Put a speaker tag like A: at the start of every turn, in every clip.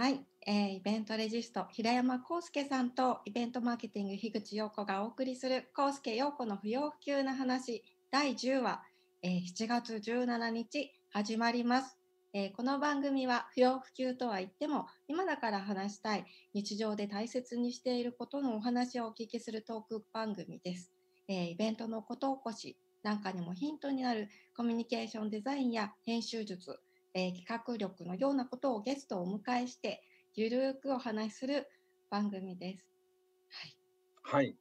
A: はい、えーイベントレジスト平山康介さんとイベントマーケティング樋口陽子がお送りする康介陽子の不要不急な話第10話、えー7月17日始まります、えーこの番組は不要不急とは言っても今だから話したい日常で大切にしていることのお話をお聞きするトーク番組です、えーイベントのこと起こしなんかにもヒントになるコミュニケーションデザインや編集術えー企画力のようなことをゲストをお迎えしてゆるーくお話しする番組です。
B: はい。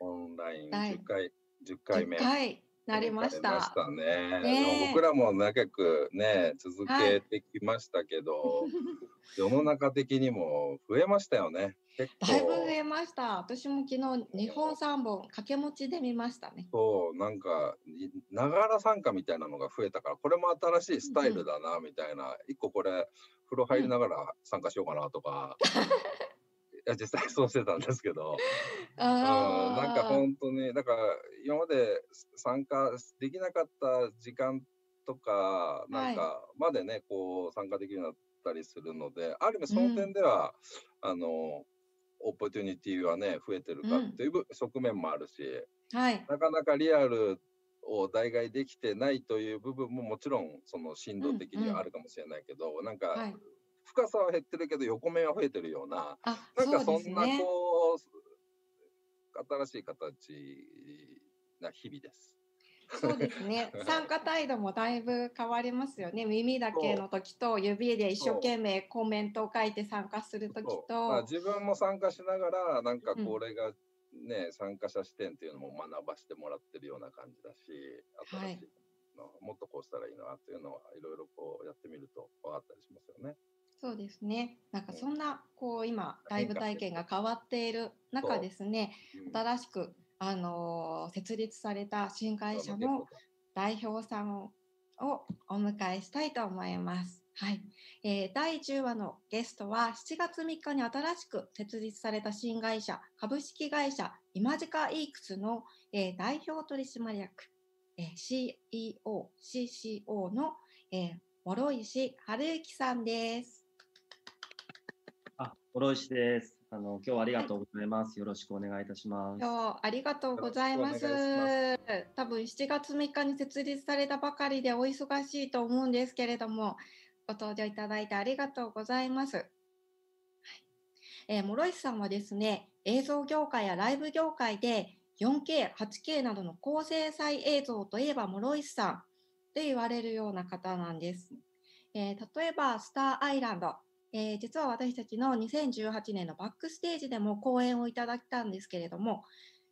B: オンライン
A: はい
B: 10回、10回目。
A: 10回なりまし
B: なりま
A: た
B: し。たね。
A: ね
B: 僕らも長くね、続けてきましたけど、世の中的にも増えましたよね。
A: だいぶ増えました。私も昨日2本3本掛け持ちで見ましたね。
B: そう、なんか、いながら参加みたいなのが増えたから、これも新しいスタイルだな、みたいな。一個これ、風呂入りながら参加しようかなとか。いや実際そうしてたんですけど、うん、
A: あ
B: なんか本当に、だから今まで参加できなかった時間とか、なんかまでね、こう参加できるようになったりするので、ある意味その点では、あの、オポチュニティはね、増えてるかっていう部側面もあるし、
A: はい。
B: なかなかリアルを代替できてないという部分ももちろんその振動的にはあるかもしれないけど、なんか
A: はい。
B: 深さは減ってるけど横面は増えてるような、
A: あ、
B: なんか
A: そ
B: そんな。こう、新しい形な日々です。
A: そうですね。参加態度もだいぶ変わりますよね。耳だけの時と指で一生懸命コメントを書いて参加する時
B: そうだから
A: と。
B: 自分も参加しながら、なんか
A: うん
B: これがね、参加者視点っていうのも学ばしてもらってるような感じだし、
A: はい
B: 新しいの、もっとこうしたらいいなっていうのはいろいろこうやってみると分かったりしますよね。
A: そうですね。なんか
B: うん
A: そんなこう今ライブ体験が変わっている中ですね。
B: うん
A: 新しくあのー設立された新会社の代表さんをお迎えしたいと思います。はい、えー第10話のゲストは7月3日に新しく設立された新会社株式会社イマジカイークスの、えー代表取締役、えー CEO、CCO の、えー諸石春之さんです。
C: あ、諸石です。あの、今日はありがとうございます。よろしくお願いいたします。
A: 今日ありがとうございます。
B: よろしくお願いし
A: 多分7月3日に設立されたばかりでお忙しいと思うんですけれども、ご登場いただいてありがとうございます。はいえー、諸石さんはですね、映像業界やライブ業界で 4K、8K などの高精細映像といえば諸石さんと言われるような方なんです。えー例えば、スターアイランド、えー実は私たちの2018年のバックステージでも講演をいただいたんですけれども、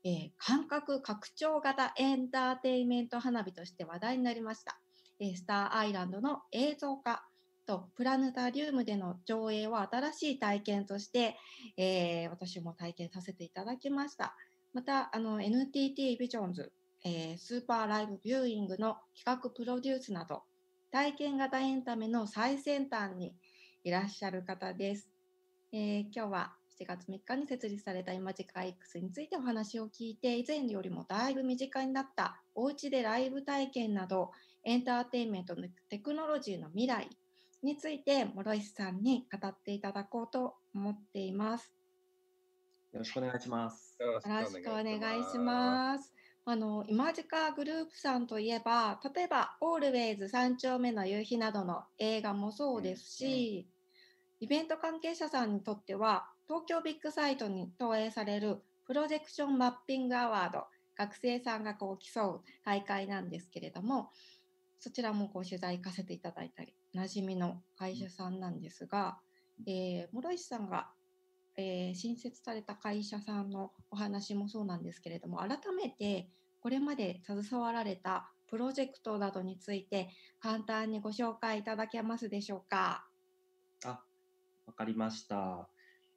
A: えー感覚拡張型エンターテインメント花火として話題になりました。えースターアイランドの映像化とプラネタリウムでの上映は新しい体験として、え私も体験させていただきました。また、あの NTT ビジョンズ、えスーパーライブビューイングの企画プロデュースなど、体験型エンタメの最先端にいらっしゃる方です。えー今日は7月3日に設立されたイマジカ X についてお話を聞いて、以前よりもだいぶ身近になったおうちでライブ体験など、エンターテインメントのテクノロジーの未来について、諸石さんに語っていただこうと思っています。
C: よろしくお願いします。
B: よろし
A: よろしくお願いします。あの、イマジカグループさんといえば、例えば、オールウェイズ三丁目の夕日などの映画もそうですし、イベント関係者さんにとっては、東京ビッグサイトに投影されるプロジェクションマッピングアワード、学生さんがこう競う大会なんですけれども、そちらもこう取材行かせていただいたり、馴染みの会社さんなんですが、えー、諸石さんがえー新設された会社さんのお話もそうなんですけれども改めてこれまで携わられたプロジェクトなどについて簡単にご紹介いただけますでしょうか？
C: あ、わかりました。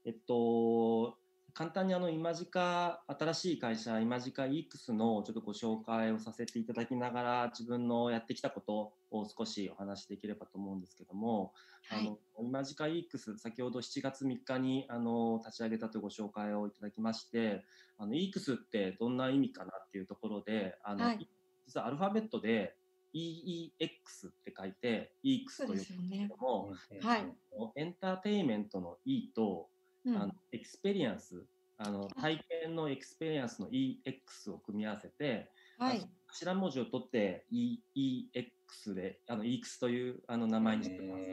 C: えっと、簡単にあの、イマジカ、新しい会社、イマジカ EX のちょっとご紹介をさせていただきながら、自分のやってきたことを少しお話しできればと思うんですけども、
A: はい
C: あの、イマジカ EX、先ほど7月3日にあの立ち上げたというご紹介をいただきまして、あの EX ってどんな意味かなっていうところで、あの、
A: はい
C: 実はアルファベットで EEX って書いて EX というけ
A: ね。
C: ども、
A: はい、
C: エンターテインメントの E と、うん、あの experience あの体験の experience の EX を組み合わせて、はい、頭文字を取って EEX であの EX というあの名前にしてます。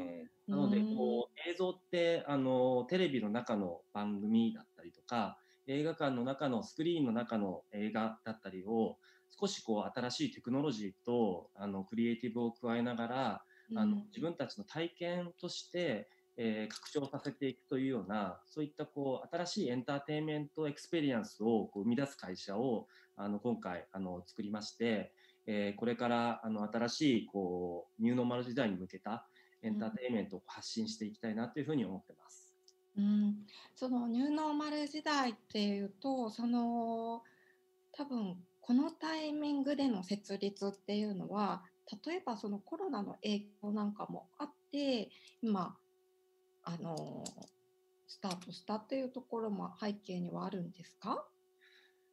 C: なのでこう映像ってあのテレビの中の番組だったりとか映画館の中のスクリーンの中の映画だったりを少しこう新しいテクノロジーとあのクリエイティブを加えながら、あの自分たちの体験としてえー、拡張させていくというようなそういったこう新しいエンターテインメントエクスペリエンスをこう生み出す会社をあの今回あの作りまして、えー、これからあの新しいこうニューノーマル時代に向けたエンターテインメントを発信していきたいなというふうに思ってます。
A: うん、そのニューノーマル時代っていうとその多分このタイミングでの設立っていうのは例えばそのコロナの影響なんかもあって今あのスタートしたっていうところも背景にはあるんですか？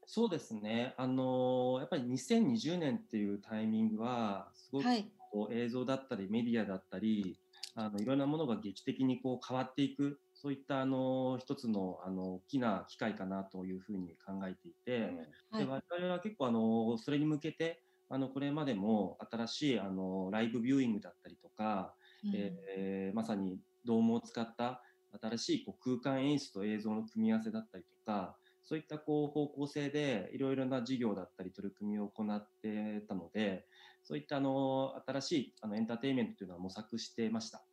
C: そうですね。あのやっぱり2020年っていうタイミングはすごくこう映像だったりメディアだったりあのいろんなものが劇的にこう変わっていくそういったあの一つのあの大きな機会かなというふうに考えていて、うん。はい、で我々は結構あのそれに向けてあのこれまでも新しいあのライブビューイングだったりとか、うん、えー、まさにドームを使った新しいこう空間演出と映像の組み合わせだったりとかそういったこう方向性でいろいろな事業だったり取り組みを行ってたのでそういったあの新しいあのエンターテインメントというのは模索してました。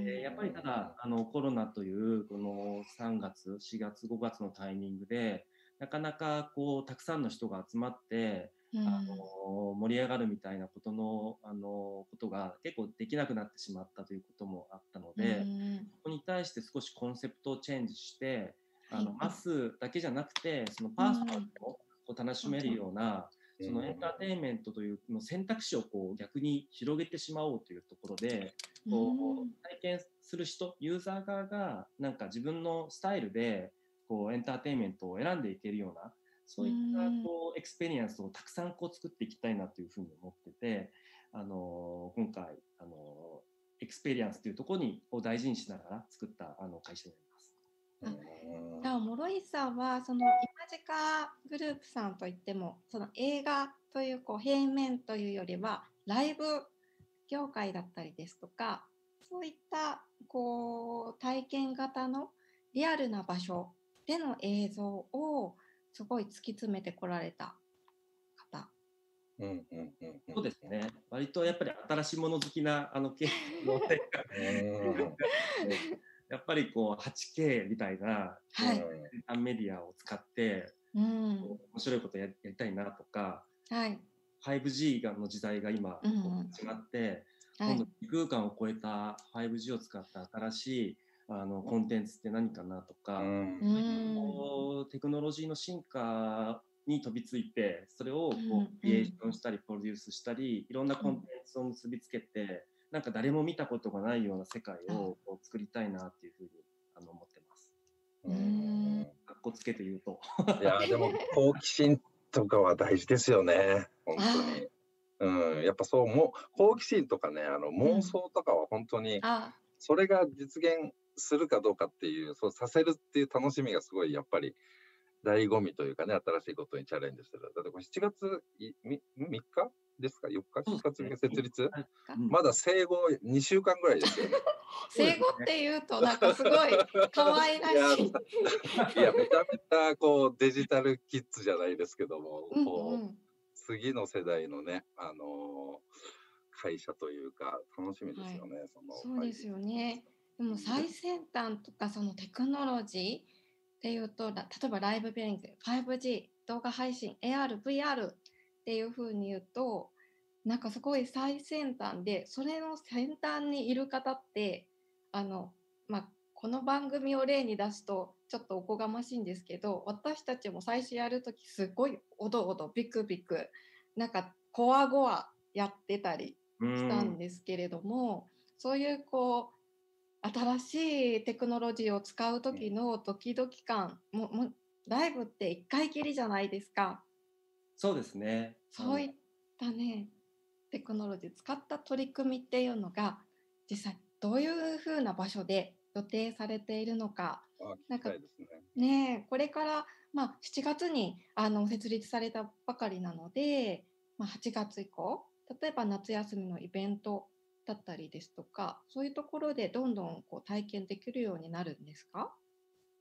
C: えやっぱりただあのコロナというこの3月4月5月のタイミングでなかなかこうたくさんの人が集まってあの盛り上がるみたいなことのあのことが結構できなくなってしまったということもあったので、そこに対して少しコンセプトをチェンジしてあのマスだけじゃなくてそのパーソナルをこう楽しめるような、そのエンターテインメントというの選択肢をこう逆に広げてしまおうというところで、こう体験する人ユーザー側がなんか自分のスタイルでこうエンターテインメントを選んでいけるようなそういったこうエクスペリエンスをたくさんこう作っていきたいなというふうに思ってて、あの今回、あのエクスペリエンスというところにを大事にしながら作ったあの会社になります。
A: じゃあ諸石さんはその IMAGICA GROUPさんといってもその映画というこう平面というよりはライブ業界だったりですとかそういったこう体験型のリアルな場所での映像をすごい突き詰めてこられた方。
C: うんうんうんうん、そうですね。割とやっぱり新しいもの好きなあの 系の やっぱりこう 8K みたいな、はい、メディアを使って、うん、面白いことややりたいなとか、はい、5G がの時代が今始まって、うんうん、今度異空間を超えた 5G を使った新しいあのコンテンツって何かなとか、うん、テクノロジーの進化に飛びついてそれをこうクリエーションしたりプロデュースしたりいろんなコンテンツを結びつけてなんか誰も見たことがないような世界をこう作りたいなっていうふうにあの思ってます。うん。かっこつけて言うと。
B: いやでも好奇心とかは大事ですよね。本当に。うん、やっぱそうも好奇心とかねあの妄想とかは本当に、それが実現するかどうかっていう、そうさせるっていう楽しみがすごいやっぱり醍醐味というかね、新しいことにチャレンジする。だってこれ7月3日？ですか ?4 日 ?7 月3日設立、まだ生後2週間ぐらいですよね。
A: 生後っていうとなんかすごい 可愛らしい。い
B: や、めちゃめちゃこうデジタルキッズじゃないですけども、うんうん、こう次の世代のね、あのー、会社というか楽しみですよね。はい、
A: そのそうですよね。でも最先端とかそのテクノロジーっていうと例えばライブビューイング 5G 動画配信 AR、VR っていうふうに言うとなんかすごい最先端でそれの先端にいる方ってあの、まあ、この番組を例に出すとちょっとおこがましいんですけど私たちも最初やる時すごいおどおどビクビクなんかこわごわやってたりしたんですけれどもそういうこう新しいテクノロジーを使う時のドキドキ感ももライブって1回きりじゃないですか。
C: そうですね。
A: そういったね、テクノロジー使った取り組みっていうのが実際どういうふうな場所で予定されているのか
B: なんか
A: ねこれから、まあ、7月にあの設立されたばかりなので、まあ、8月以降例えば夏休みのイベントだったりですとかそういうところでどんどんこう体験できるようになるんですか？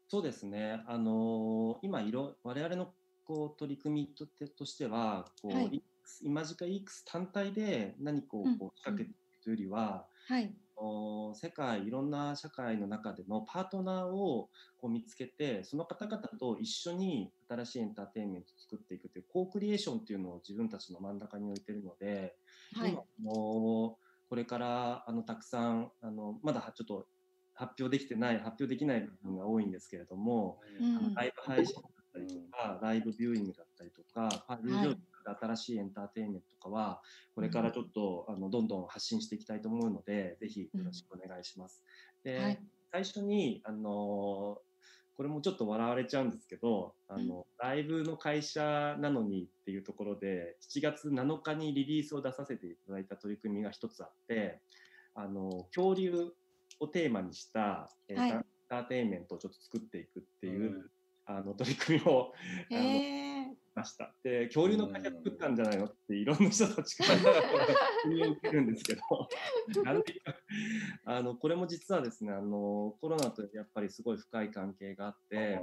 C: そうですね。あの今色我々のこう取り組みととしてはこう、はい、今時間 EX 単体で何かをこう仕掛けていくというよりは、
A: はい、
C: 世界いろんな社会の中でのパートナーをこう見つけてその方々と一緒に新しいエンターテインメントを作っていくというコークリエーションっていうのを自分たちの真ん中に置いてるので、はい、今もこれからあのたくさんあのまだちょっと発表できてない発表できない部分が多いんですけれども、うん、あのライブ配信だったりとか、ライブビューイングだったりとかパリ上で新しいエンターテインメントとかはこれからちょっと、あのどんどん発信していきたいと思うのでぜひよろしくお願いします。で、はい、最初にあのこれもちょっと笑われちゃうんですけど、あの、ライブの会社なのにっていうところで、7月7日にリリースを出させていただいた取り組みが一つあって、あの、恐竜をテーマにした、えー、エンターテインメントをちょっと作っていくっていう、うん、あの取り組みを、あのました。で、恐竜の会社作ったんじゃないのっていろんな人たちから国を受けるんですけど、なんであのこれも実はですね、あのコロナとやっぱりすごい深い関係があって、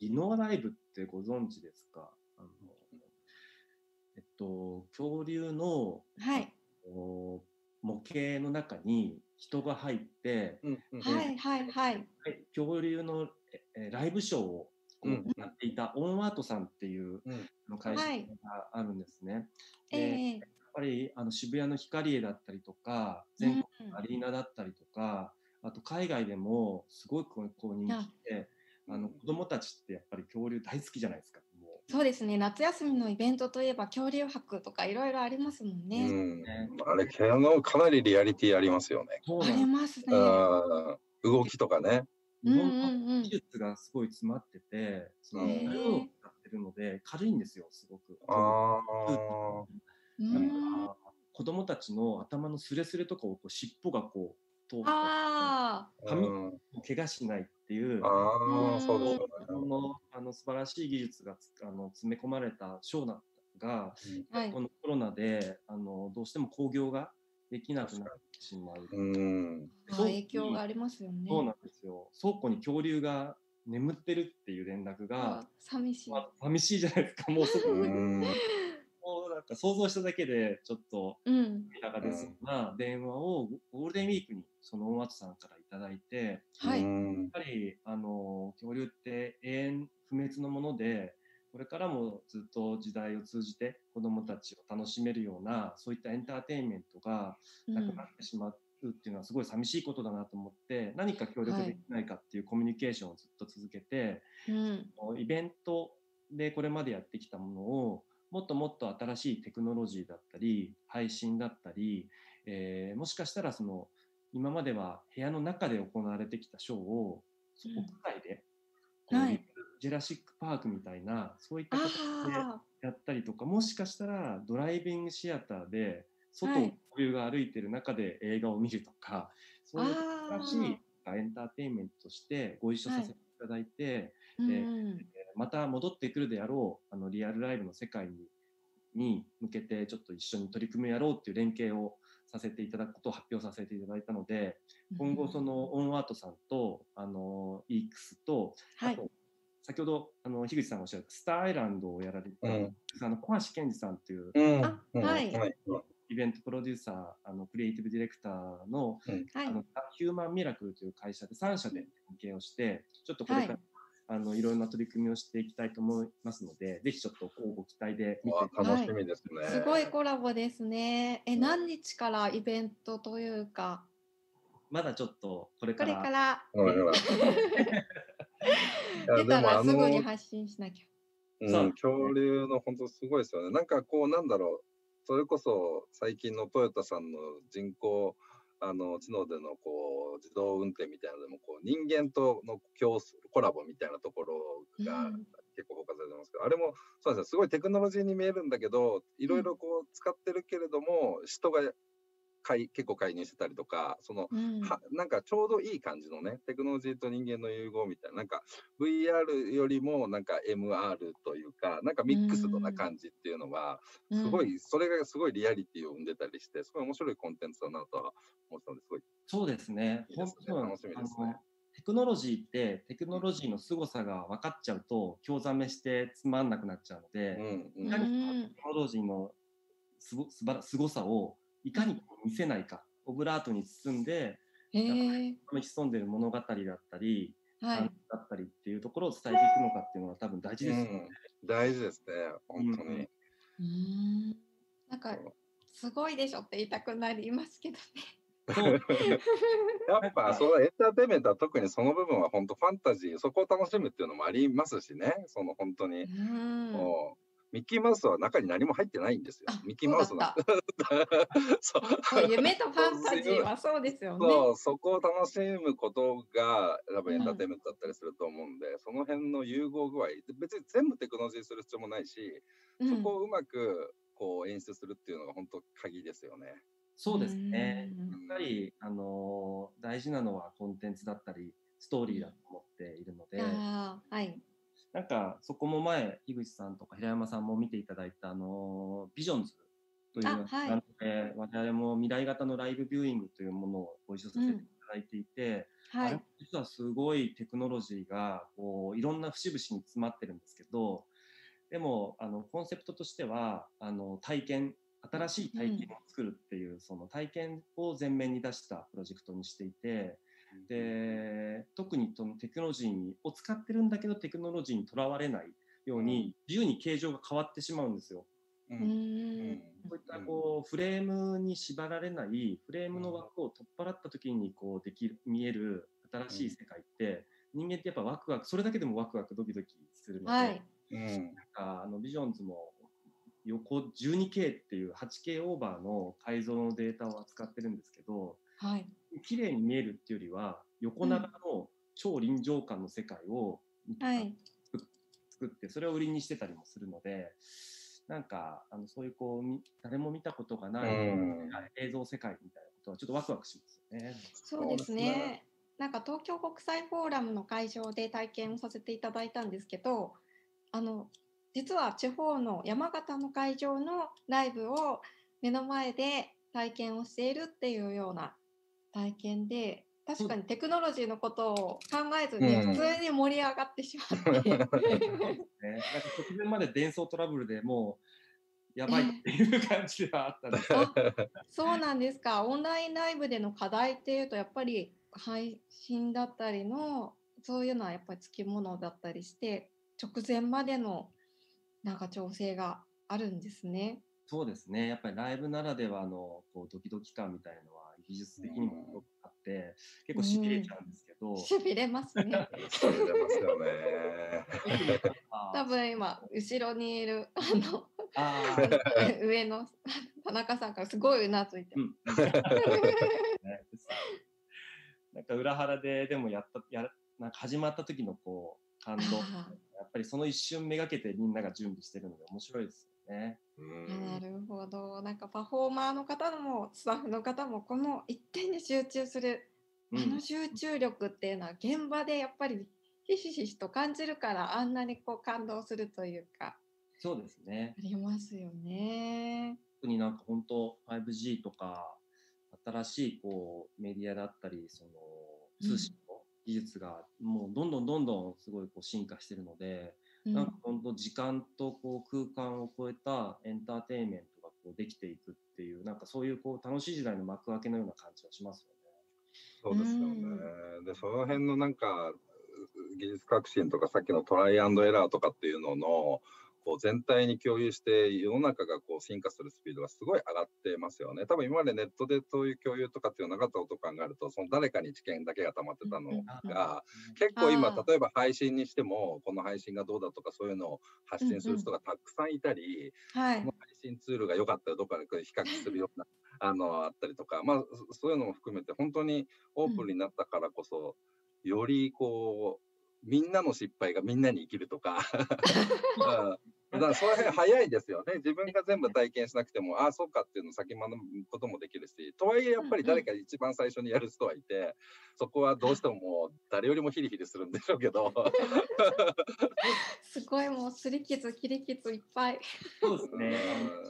C: リノアライブってご存知ですか？あのえっと、恐竜の、
A: はい、
C: 模型の中に人が入って、
A: はいはいはい。
C: 恐竜のえライブショーを行っていたオンアートさんっていうの会社があるんですね。はい、で、やっぱりあの渋谷の光栄だったりとか全国のアリーナだったりとか、あと海外でもすごいこう人気で、あの子供たちってやっぱり恐竜大好きじゃないですか。
A: そうですね夏休みのイベントといえば恐竜博とかいろいろありますもんね。うん、
B: あれあのかなりリアリティありますよね。
A: ありますね。
B: 動きとかね。
C: 日本の技術がすごい詰まってて、その材料を使ってるので軽いんですよすごく。ああ。子供たちの頭のスレスレとかをこう尻尾がこう通って髪を怪我しないっていう、
B: ああ、そうですね。
C: のあの素晴らしい技術があの詰め込まれたショーなんが、
A: はい、
C: このコロナであのどうしても興行ができなくなってしまう。
B: うん
A: 影響がありますよね。
C: そうなんですよ。倉庫に恐竜が眠ってるっていう連絡が、
A: 寂しい、
C: まあ、寂しいじゃないですか。もうそこで。もうなんか想像しただけでちょっと
A: 涙
C: が出そうな電話をゴールデンウィークにその大松さんからいただいて、
A: はい、や
C: っぱりあの恐竜って永遠不滅のものでこれからもずっと時代を通じて子どもたちを楽しめるようなそういったエンターテインメントがなくなってしまうっていうのはすごい寂しいことだなと思って何か協力できないかっていうコミュニケーションをずっと続けて、
A: う
C: ん、イベントでこれまでやってきたものをもっともっと新しいテクノロジーだったり配信だったり、えー、もしかしたらその今までは部屋の中で行われてきたショーを屋外で、
A: うん。はい、
C: ジェラシック・パークみたいなそういった形でやったりとかもしかしたらドライビングシアターで外を交流が歩いてる中で映画を見るとか、はい、そういう新しいエンターテインメントとしてご一緒させていただいて、
A: はい、で、うん
C: また戻ってくるであろうあのリアルライブの世界にに向けてちょっと一緒に取り組みやろうっていう連携をさせていただくことを発表させていただいたので、今後そのオンアートさんとあの EX と、あと先ほどあの樋口さんがおっしゃったスターアイランドをやられた、うん、あの小橋健二さんっていう、
A: うん、はい、
C: イベントプロデューサーあのクリエイティブディレクターの,、あのヒューマンミラクルという会社で3社で関係をしてちょっとこれから、はいあのいろんな取り組みをしていきたいと思いますので、ぜひちょっとこうご期待で見て
B: 楽しみですね、
A: はい、すごいコラボですね。え、何日からイベントというか？
C: まだちょっとこれから。
A: これから。出たらすぐに発信しなきゃ。
B: うん、恐竜の本当すごいですよね。なんかこうなんだろう、それこそ最近のトヨタさんの人工あの知能でのこう自動運転みたいなのでもこう人間との競コラボみたいなところが結構フォーカスされてますけど、あれもそうですね、すごいテクノロジーに見えるんだけど、いろいろこう使ってるけれども、人が介結構介入してたりとか、その、
A: うん。
B: はなんかちょうどいい感じのね、テクノロジーと人間の融合みたいな、なんか VR よりもなんか MR というか、なんかミックスドな感じっていうのは、すごい、それがすごいリアリティを生んでたりして、すごい面白いコンテンツだなとは思ったので、すごい
C: そうですね。
B: いいですね。
C: 本当
B: 楽しみですね。
C: あのテクノロジーってテクノロジーの凄さが分かっちゃうと興ざめしてつまんなくなっちゃうので、
B: うんうん。
C: いかにそのテクノロジーのすごすばら凄さをいかに見せないか、オブラートに包んで潜んでる物語だったり、
A: はい。
C: だったりっていうところを伝えていくのかっていうのは多分大事ですよね。
B: 大事ですね、本当に。
C: うん。
A: うーん。なんかすごいでしょって言いたくなりますけどね。
B: やっぱそのエンターテインメントは特にその部分は本当ファンタジー、そこを楽しむっていうのもありますしね、その本当に。
A: うん。
B: もうミッキーマウスは中に何も入ってないんですよ
A: あ。
B: ミッキーマウスなんてそう
A: そう夢とファンタジーはそうですよね。
B: そう、そこを楽しむことが多分エンターテインメントだったりすると思うんで、その辺の融合具合、別に全部テクノロジーする必要もないし、
A: うん
B: そこをうまくこう演出するっていうのが本当鍵ですよね。
C: そうですね。
A: うん
C: やっぱり、あのー大事なのはコンテンツだったり、ストーリーだと思っているので、
A: はい。
C: なんかそこも前、樋口さんとか平山さんも見ていただいた、あのービジョンズというなので、我々も未来型のライブビューイングというものをご一緒させていただいていて、
A: はい
C: あれも。実はすごいテクノロジーがこういろんな節々に詰まってるんですけど、でもあのコンセプトとしてはあの体験新しい体験を作るっていう、その体験を前面に出したプロジェクトにしていてで特にそのテクノロジーを使ってるんだけどテクノロジーにとらわれないように自由に形状が変わってしまうんですよ。
B: う
A: うーん。
C: こういったこうフレームに縛られないフレームの枠を取っ払った時にこうできる見える新しい世界って人間ってやっぱワクワクそれだけでもワクワクドキドキするので、
A: はい。
B: うん
C: ああのビジョンズも横 12K っていう 8K オーバーの改造のデータを扱ってるんですけど
A: はい。
C: 綺麗に見えるっていうよりは横長の超臨場感の世界を
A: はい。
C: 作ってそれを売りにしてたりもするのでなんかあのそういうこうみ誰も見たことがない、
B: うん
C: 映像世界みたいなことはちょっとワクワクしますよね。
A: そうですね。なんか東京国際フォーラムの会場で体験をさせていただいたんですけど、あの実は地方の山形の会場のライブを目の前で体験をしているっていうような体験で、確かにテクノロジーのことを考えずに
B: うん。
A: 普通に盛り上がってしまって、
C: ね、なんか直前まで伝送トラブルでもうやばいっていう感じではあったんで。す
A: そうなんですか。オンラインライブでの課題っていうと、やっぱり配信だったりの、そういうのはやっぱりつきものだったりして、直前までのなんか調整があるんですね。
C: そうですね。やっぱりライブならではのこうドキドキ感みたいのは技術的にもすごくあって結構しびれちゃうんですけど、
A: しびれますね。
B: そう出ますよね。
A: 多分今、後ろにいる、あの、
C: あー。
A: 上の田中さんからすごいうなずいて
C: う
A: ます。
C: ん。ね。なんか裏腹ででもやったやらなんか始まった時のこう感動。
A: あ
C: やっぱりその一瞬めがけてみんなが準備してるので面白いですよね。
B: うん
A: なるほど。なんかパフォーマーの方もスタッフの方もこの一点に集中する
C: うん
A: あの集中力っていうのは現場でやっぱりひしひしと感じるからあんなにこう感動するというか
C: そうですね。
A: ありますよね。
C: 特になんか本当 5G とか新しいこうメディアだったりその通信の技術がもうどんどんどんどんすごいこう進化してるので、
A: うん
C: なんか本当時間とこう空間を超えたエンターテインメントがこうできていくっていうなんかそういうこう楽しい時代の幕開けのような感じはしますよね。
B: そうですよね
A: う。
B: で、その辺のなんか、技術革新とか、さっきのトライアンドエラーとかっていうのの、こう全体に共有して、世の中がこう進化するスピードがすごい上がってますよね。多分今までネットでそういう共有とかっていうのなかったことを考えると、その誰かに知見だけが溜まってたのが、結構今、例えば配信にしても、この配信がどうだとか、そういうのを発信する人がたくさんいたり、
A: はい
B: この。配信ツールが良かったらどっかで比較するような あのあったりとか、まあ、そそういうのも含めて本当にオープンになったからこそ、よりこうみんなの失敗がみんなに生きるとか、うん。だからその辺早いですよね。自分が全部体験しなくても、ああ、そうかっていうのを先学ぶこともできるし、とはいえやっぱり誰か一番最初にやる人はいて、そこはどうしてももう誰よりもヒリヒリするんでしょうけど。
A: すごいもうすり傷、切り傷いっぱい。
C: そうですね。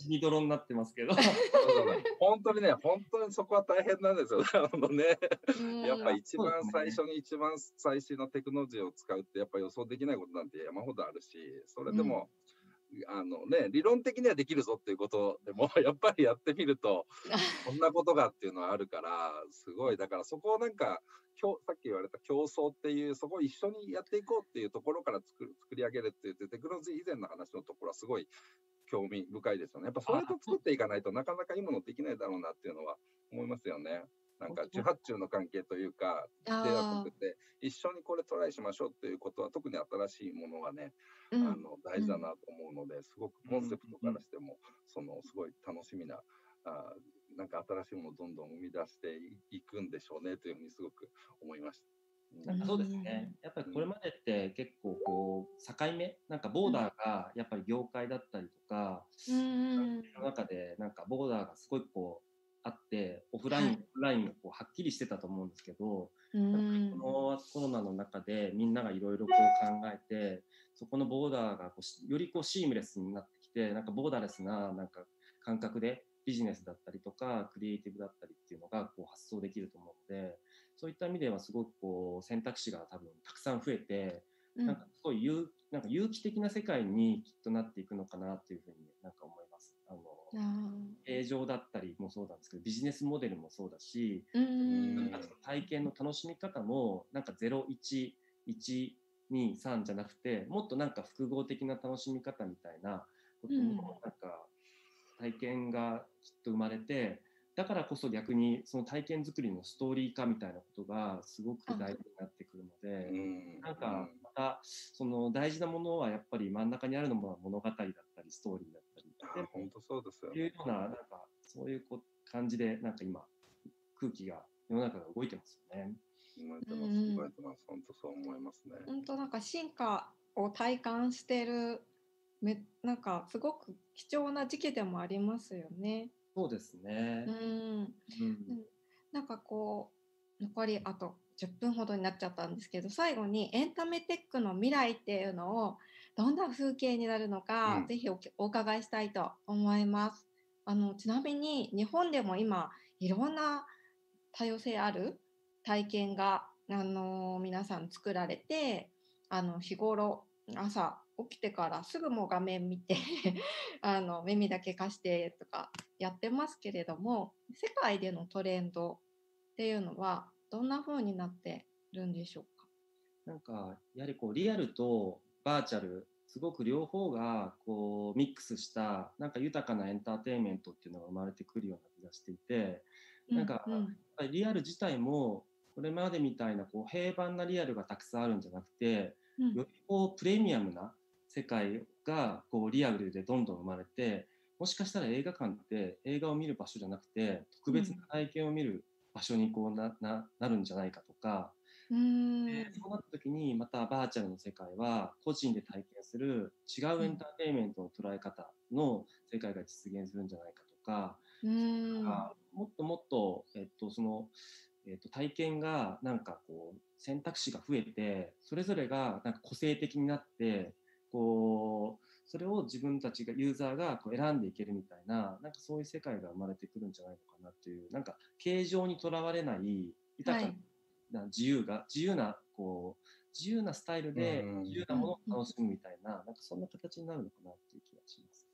C: 血に泥になってますけど。
B: 本当にね、本当にそこは大変なんですよ。あのね、やっぱ一番最初に一番最新のテクノロジーを使うってやっぱ予想できないことなんて山ほどあるし、それでも、あのね、理論的にはできるぞっていうことでも、やっぱりやってみると、こんなことがっていうのはあるから、すごい、だからそこをなんか、さっき言われた競争っていう、そこを一緒にやっていこうっていうところから作作り上げるっていうテクノロジー以前の話のところはすごい興味深いですよね。やっぱそれと作っていかないとなかなかいいものできないだろうなっていうのは思いますよね。なんか受発注の関係というか、ではなくて、一緒にこれトライしましょうっていうことは、特に新しいものはね、うん、あの大事だなと思うので、すごくコンセプトからしても、そのすごい楽しみな、あなんか新しいものをどんどん生み出していくんでしょうねというふうにすごく思いました。
C: なんかそうですね。やっぱりこれまでって結構こう境目、なんかボーダーがやっぱり業界だったりとか、うん、の中でなんかボーダーがすごいこうあってオフライン、はい、オフラインがこうはっきりしてたと思うんですけど、このコロナの中でみんながいろいろ考えてそこのボーダーがこうよりこうシームレスになってきてなんかボーダーレスななんか感覚でビジネスだったりとかクリエイティブだったりっていうのがこう発想できると思うのでそういった意味ではすごくこう選択肢が多分たくさん増えて、うん、なんかすごい有なんか有機的な世界にきっとなっていくのかなっていうふうになんか思います。あの形状だったりもそうなんですけどビジネスモデルもそうだしなんか体験の楽しみ方もなんか0123じゃなくてもっとなんか複合的な楽しみ方みたいなこともなんか体験がきっと生まれてだからこそ逆にその体験作りのストーリー化みたいなことがすごく大事になってくるのでなんかまたその大事なものはやっぱり真ん中にあるのも物語だったりストーリーだったり
B: で本当そうですよ、
C: ね。いうような、なんか、そういうこ感じで、なんか今、空気が、世の中が動いてますよね。
B: 動いてます、動いてます。本当そう思いますね。
A: 本当なんか進化を体感してる、めなんかすごく貴重な時期でもありますよね。
C: そうですね。うん。うん、
A: なんかこう、残りあと10分ほどになっちゃったんですけど、最後にエンタメテックの未来っていうのをどんな風景になるのか、うん、ぜひお伺いしたいと思います。あのちなみに日本でも今いろんな多様性ある体験があの皆さん作られてあの日頃朝起きてからすぐもう画面見て あの耳だけ貸してとかやってますけれども世界でのトレンドっていうのはどんな風になってるんでしょうか？
C: なんかやはりこうリアルとバーチャルすごく両方がこうミックスしたなんか豊かなエンターテインメントっていうのが生まれてくるような気がしていてなんかリアル自体もこれまでみたいなこう平凡なリアルがたくさんあるんじゃなくて、よりこうプレミアムな世界がこうリアルでどんどん生まれてもしかしたら映画館って映画を見る場所じゃなくて特別な体験を見る場所にこうなななるんじゃないかとか、でそうなった時にまたバーチャルの世界は個人で体験する違うエンターテインメントの捉え方の世界が実現するんじゃないかとか、うん。かもっともっと、えっとそのえっと、体験がなんかこう選択肢が増えてそれぞれがなんか個性的になってこうそれを自分たちがユーザーがこう選んでいけるみたいななんかそういう世界が生まれてくるんじゃないのかなっていうなんか形状にとらわれない。豊かな自由が、自由なこう自由なスタイルで自由なものを楽しむみたいな、なんかそんな形になるのかなっていう気がします。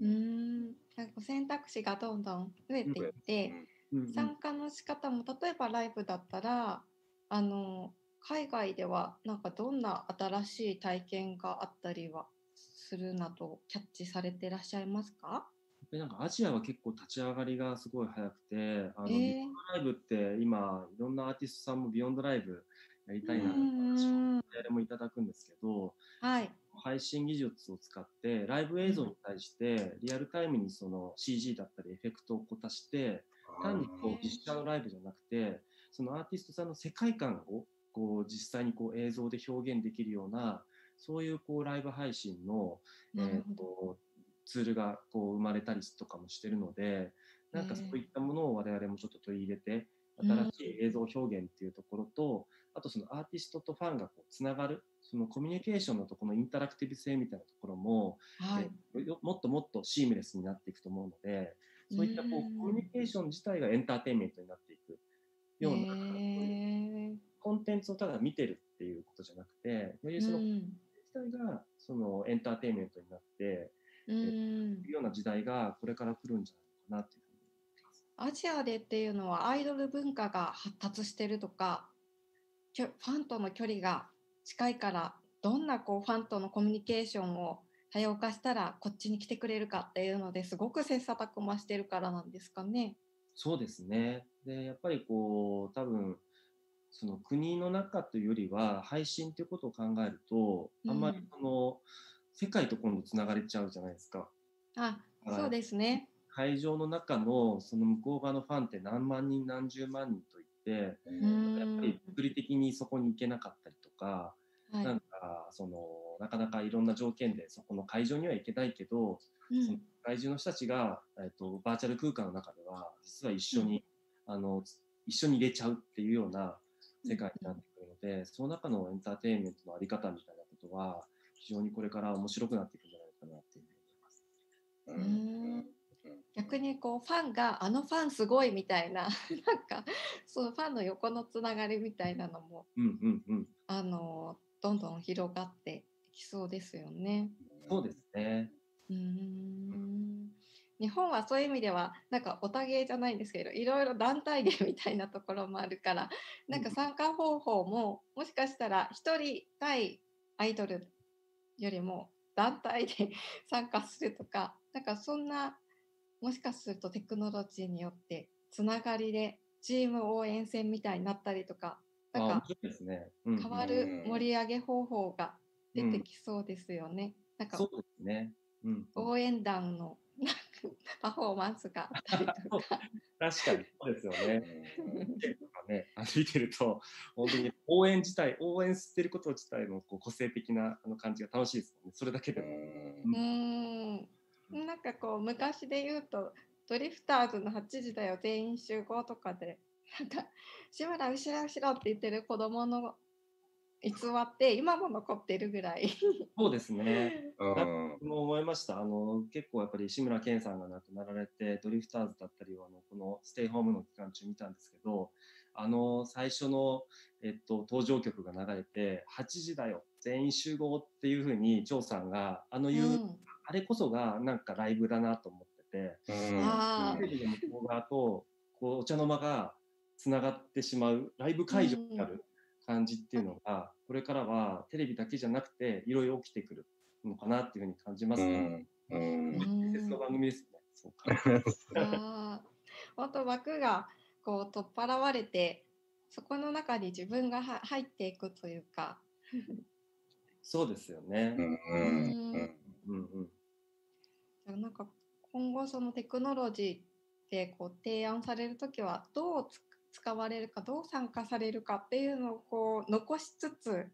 A: うん。選択肢がどんどん増えていって、参加の仕方も例えばライブだったらあの海外ではなんかどんな新しい体験があったりはするなどキャッチされていらっしゃいますか？
C: なんかアジアは結構立ち上がりがすごい早くて、あの、えー、ビヨンドライブって今、いろんなアーティストさんもビヨンドライブやりたいなって話を誰もいただくんですけど、はい、配信技術を使ってライブ映像に対してリアルタイムにその CG だったりエフェクトをこたして単にこう実写のライブじゃなくてそのアーティストさんの世界観をこう実際にこう映像で表現できるようなそういうこうライブ配信の、えー、とツールがこう生まれたりとかもしてるのでなんかそういったものを我々もちょっと取り入れて新しい映像表現っていうところと、あとそのアーティストとファンがこうつながるそのコミュニケーションのところのインタラクティブ性みたいなところも、はい、もっともっとシームレスになっていくと思うのでそういったこうコミュニケーション自体がエンターテインメントになっていくようなコンテンツをただ見てるっていうことじゃなくてよりその自体がそのエンターテインメントになって、うん、いうような時代がこれから来るんじゃないかなっていう
A: アジアでっていうのはアイドル文化が発達してるとかファンとの距離が近いからどんなこうファンとのコミュニケーションを多様化したらこっちに来てくれるかっていうのですごく切磋琢磨してるからなんですかね。
C: そうですね。でやっぱりこう多分その国の中というよりは配信ということを考えると、あんまりその、うん、世界と今度つながれちゃうじゃないですか。
A: あそうですね。
C: 会場の中のその向こう側のファンって何万人何十万人といって、やっぱり物理的にそこに行けなかったりとか、はい、なんかそのなかなかいろんな条件でそこの会場には行けないけど、うん、その外中の人たちが、えーと、バーチャル空間の中では実は一緒に、うん、あの一緒に入れちゃうっていうような世界になってくるので、うん、その中のエンターテインメントのあり方みたいなことは非常にこれから面白くなっていくんじゃないかなっていうふうに思います。
A: 逆にこうファンがあのファンすごいみたいな なんかそのファンの横のつながりみたいなのも、うんうんうん、あのどんどん広がってきそうですよね。
C: そうですね。
A: うん日本はそういう意味ではなんかおたげじゃないんですけどいろいろ団体芸みたいなところもあるからなんか参加方法ももしかしたら1人対アイドルよりも団体で 参加するとかなんかそんなもしかするとテクノロジーによってつながりでチーム応援戦みたいになったりとかなんか変わる盛り上げ方法が出てきそうですよね。
C: うん、なん。か
A: 応援団の パフォーマンスがあったりとか。
C: 確かにそうですよね。ね見てると本当に応援自体応援してること自体もこう個性的なあの感じが楽しいですもんね。それだけでも。
A: うんなんかこう昔で言うとドリフターズの8時だよ全員集合とかでなんか志村後ろ後ろって言ってる子供の偽って今も残ってるぐらい。
C: そうですね。も思いました。あの結構やっぱり志村けんさんが亡くなられてドリフターズだったりをあのこのステイホームの期間中見たんですけど、あの最初のえっと登場曲が流れて8時だよ全員集合っていうふうに張さんがあの言う、うん、あれこそがなんかライブだなと思ってて、テレビの向こう側とこうお茶の間がつながってしまうライブ会場になる感じっていうのが、これからはテレビだけじゃなくていろいろ起きてくるのかなっていうふうに感じますね。うん、別の番組ですね。そうか。
A: 本当枠がこう取っ払われてそこの中に自分が入っていくというか。
C: そうですよね。うんうん
A: うんなんか今後そのテクノロジーでこう提案される時はどう使われるかどう参加されるかっていうのをこう残しつつ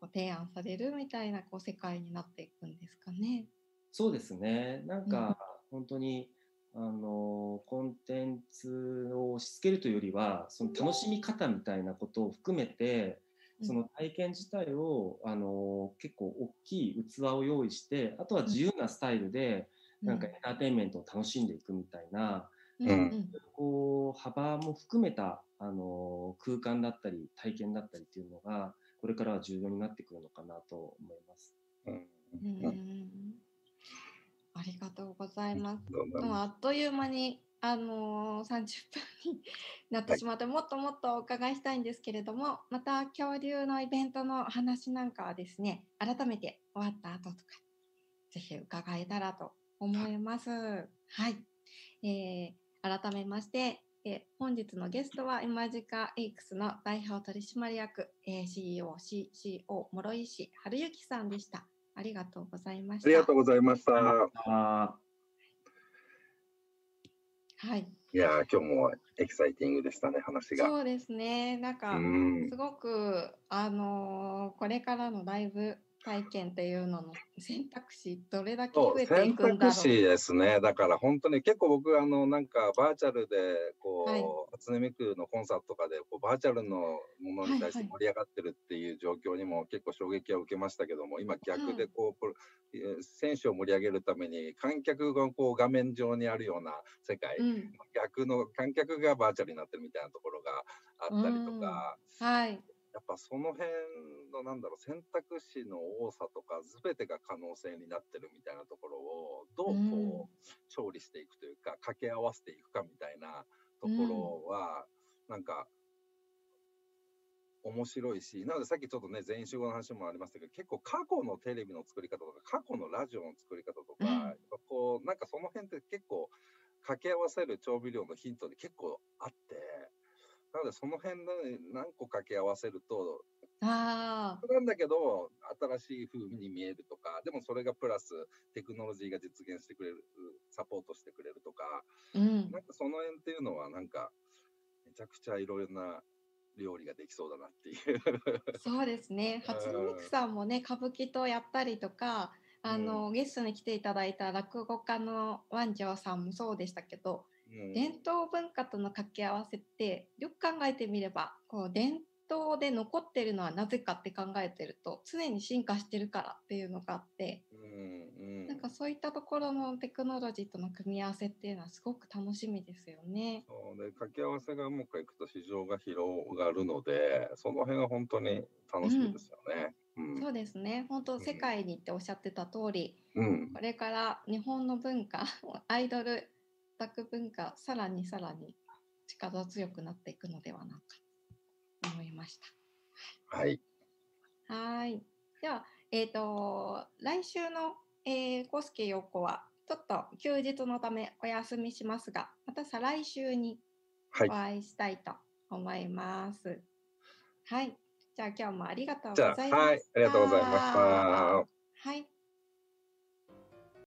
A: こう提案されるみたいなこう世界になっていくんですかね。
C: そうですね。なんか本当に、うん、あのコンテンツを押し付けるというよりはその楽しみ方みたいなことを含めてその体験自体を、あの結構大きい器を用意してあとは自由なスタイルで、なんかエンターテインメントを楽しんでいくみたいな、うん、こう幅も含めた、あの空間だったり体験だったりっていうのがこれからは重要になってくるのかなと思います。うん、
A: ありがとうございます。あっという間にあのー、30分になってしまって、はい、もっともっとお伺いしたいんですけれどもまた恐竜のイベントの話なんかはですね改めて終わった後とかぜひ伺えたらと思います。はい、えー、改めまして、えー、本日のゲストはイマジカ X の代表取締役、えー、CEO、CCO 諸石春之さんでした。ありがとうございました。
B: ありがとうございました。
A: はい。
B: いやー、今日もエキサイティングでしたね、話が。
A: そうですね。なん
B: う
A: か、
B: ん。
A: すごく、あのーこれからのライブ体験っていうのの選択肢、どれだけ増えていくんだろう。
B: 選択肢ですね。だから本当に結構僕、あの、なんかバーチャルで、
A: はい。
B: こう、初音ミクのコンサートとかで、こう、バーチャルのもの
A: はいはい。
B: に対して盛り上がってるっていう状況にも結構衝撃を受けましたけども、今逆
A: うん。
B: でこう、プロえー選手を盛り上げるために観客がこう画面上にあるような世界、
A: うん。
B: 逆の観客がバーチャルになってるみたいなところがあ
A: う
B: ったりと
A: ん。
B: か、
A: はい。
B: やっぱその辺のなんだろう選択肢の多さとか全てが可能性になってるみたいなところをど
A: う。
B: うんこう調理していくというか掛け合わせていくかみたいなと
A: うん。
B: ころはなんか面白いしなのでさっきちょっとね全員集合の話もありましたけど結構過去のテレビの作り方とか過去のラジオの作り方とか
A: う
B: こうなんかその辺って結構掛け合わせる調味料のヒントで結構あってなのでその辺で何個掛け合わせると
A: ああ。
B: なんだけど、新しい風に見えるとか、でもそれがプラステクノロジーが実現してくれる、サポートしてくれるとか、
A: うん。
B: なんかその辺っていうのはなんか、めちゃくちゃいろいろな料理ができそうだなっていう。
A: そうですね。初音ミクさんもね、歌舞伎とやったりとか、
B: うん。うん。
A: あの、ゲストに来ていただいた落語家の万丈さんもそうでしたけど、
B: うん。
A: 伝統文化との掛け合わせって、よく考えてみれば、こう、伝統で残ってるのはなぜかって考えてると、常に進化してるからっていうのがあって、
B: うん。
A: なんかそういったところのテクノロジーとの組み合わせっていうのはすごく楽しみですよね。
B: そうで、掛け合わせがうまくいくと市場が広がるので、その辺は本当に楽
A: うん。
B: しみですよね。う。
A: そうんですね。本当世
B: うん。
A: 界にっておっしゃってた通り、
B: うん。
A: これから日本の文化、アイドル、オタク文化、さらにさらに力強くなっていくのではないかと思いました。
B: はい。
A: はーい。では、えっ、と、来週の、えー、コスケ陽子は、ちょっと休日のためお休みしますが、また再来週に
B: はい。
A: お会いしたいと思います。はい。じゃあ今日もありがとうございま
B: はい。
A: し
B: ありがとうございました。
A: た。はい。